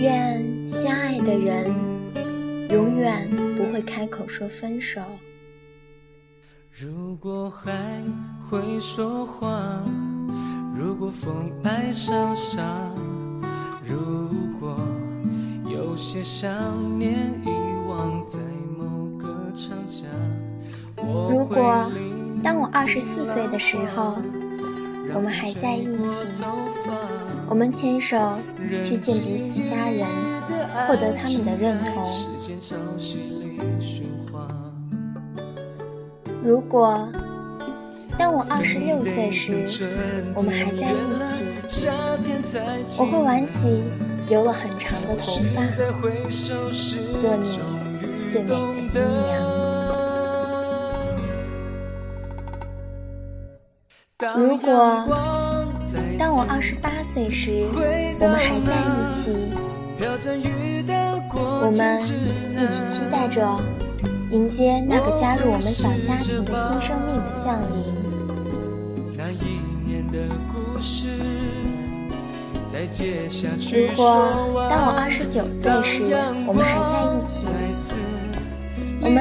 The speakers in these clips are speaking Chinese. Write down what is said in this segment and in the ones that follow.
愿相爱的人永远不会开口说分手。如果还会说话，如果风爱上沙，如果有些想念遗忘在某个长假，如果当我二十四岁的时候，我们还在一起，我们牵手去见彼此家人，获得他们的认同。如果当我二十六岁时，我们还在一起，我会挽起留了很长的头发，做你最美的新娘。如果当我二十八岁时，我们还在一起，我们一起期待着迎接那个加入我们小家庭的新生命的降临。如果当我二十九岁时，我们还在一起，我们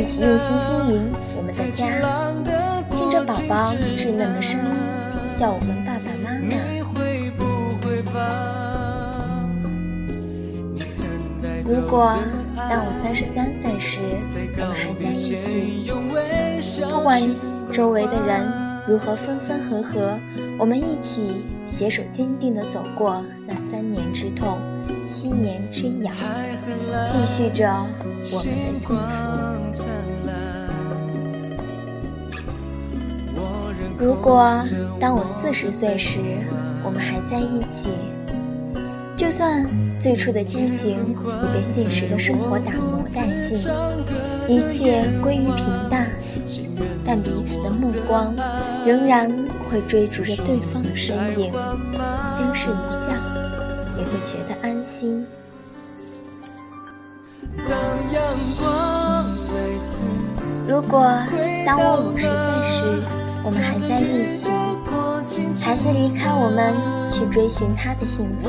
一起用心经营我们的家。宝宝稚嫩的声音，叫我们爸爸妈妈。如果当我三十三岁时，我们还在一起，不管周围的人如何分分合合，我们一起携手坚定地走过那三年之痛，七年之痒，继续着我们的幸福。如果当我四十岁时，我们还在一起，就算最初的激情已被现实的生活打磨殆尽，一切归于平淡，但彼此的目光仍然会追逐着对方的身影，相视一笑，也会觉得安心。如果当我五十岁时，我们还在一起，孩子离开我们去追寻他的幸福。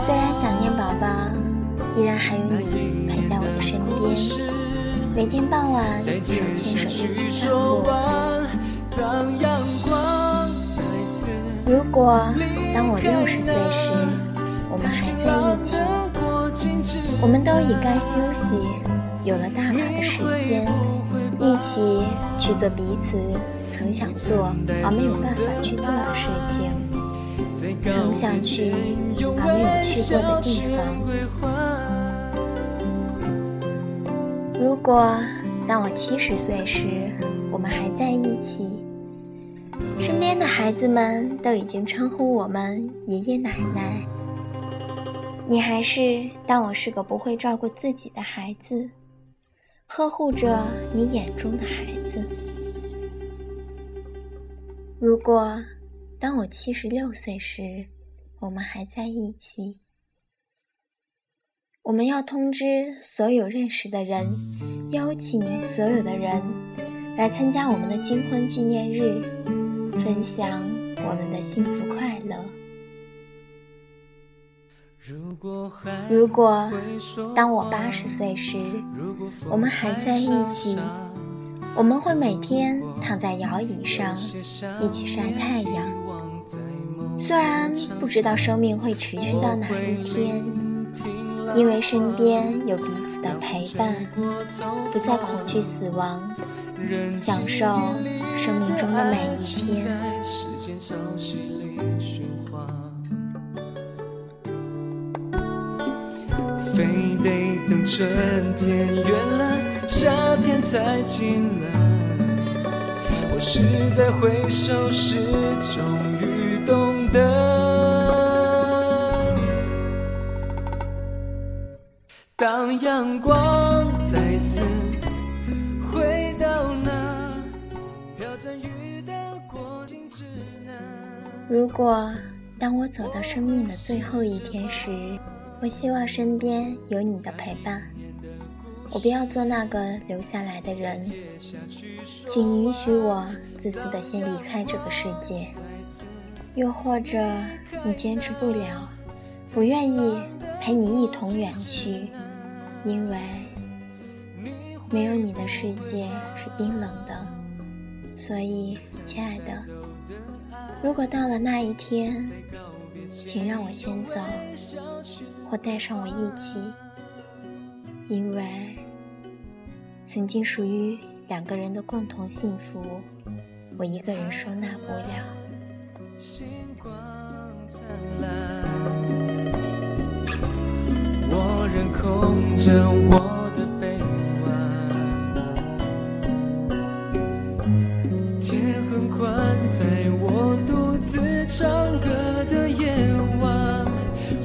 虽然想念宝宝，依然还有你陪在我的身边，每天傍晚手牵手一起散步。如果当我六十岁时，我们还在一起，我们都已该休息，有了大把的时间。一起去做彼此曾想做而没有办法去做的事情，曾想去而没有去过的地方。如果当我七十岁时，我们还在一起，身边的孩子们都已经称呼我们爷爷奶奶，你还是当我是个不会照顾自己的孩子。呵护着你眼中的孩子。如果当我七十六岁时，我们还在一起，我们要通知所有认识的人，邀请所有的人来参加我们的金婚纪念日，分享我们的幸福快乐。如果当我八十岁时，我们还在一起，我们会每天躺在摇椅上一起晒太阳。虽然不知道生命会持续到哪一天，因为身边有彼此的陪伴，不再恐惧死亡，享受生命中的每一天。非得等春天远了，夏天才近了。我是在回首时终于懂得，当阳光再次回到那飘着雨的过境之南。如果当我走到生命的最后一天时。我希望身边有你的陪伴，我不要做那个留下来的人，请允许我自私的先离开这个世界。又或者你坚持不了，我愿意陪你一同远去，因为没有你的世界是冰冷的。所以，亲爱的，如果到了那一天，请让我先走，或带上我一起，因为曾经属于两个人的共同幸福，我一个人收纳不了。星光灿烂，我仍空着我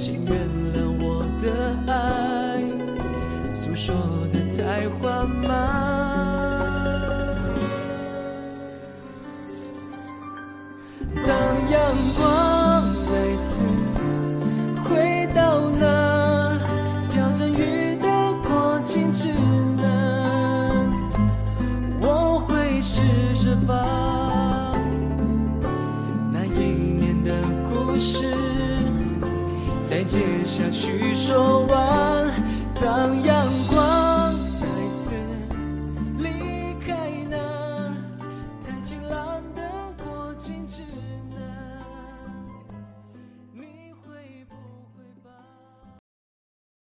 请原谅我的爱，诉说的太缓慢。当阳光再次回到那飘着雨的过境之南，我会试着把那一年的故事接下去说完。当阳。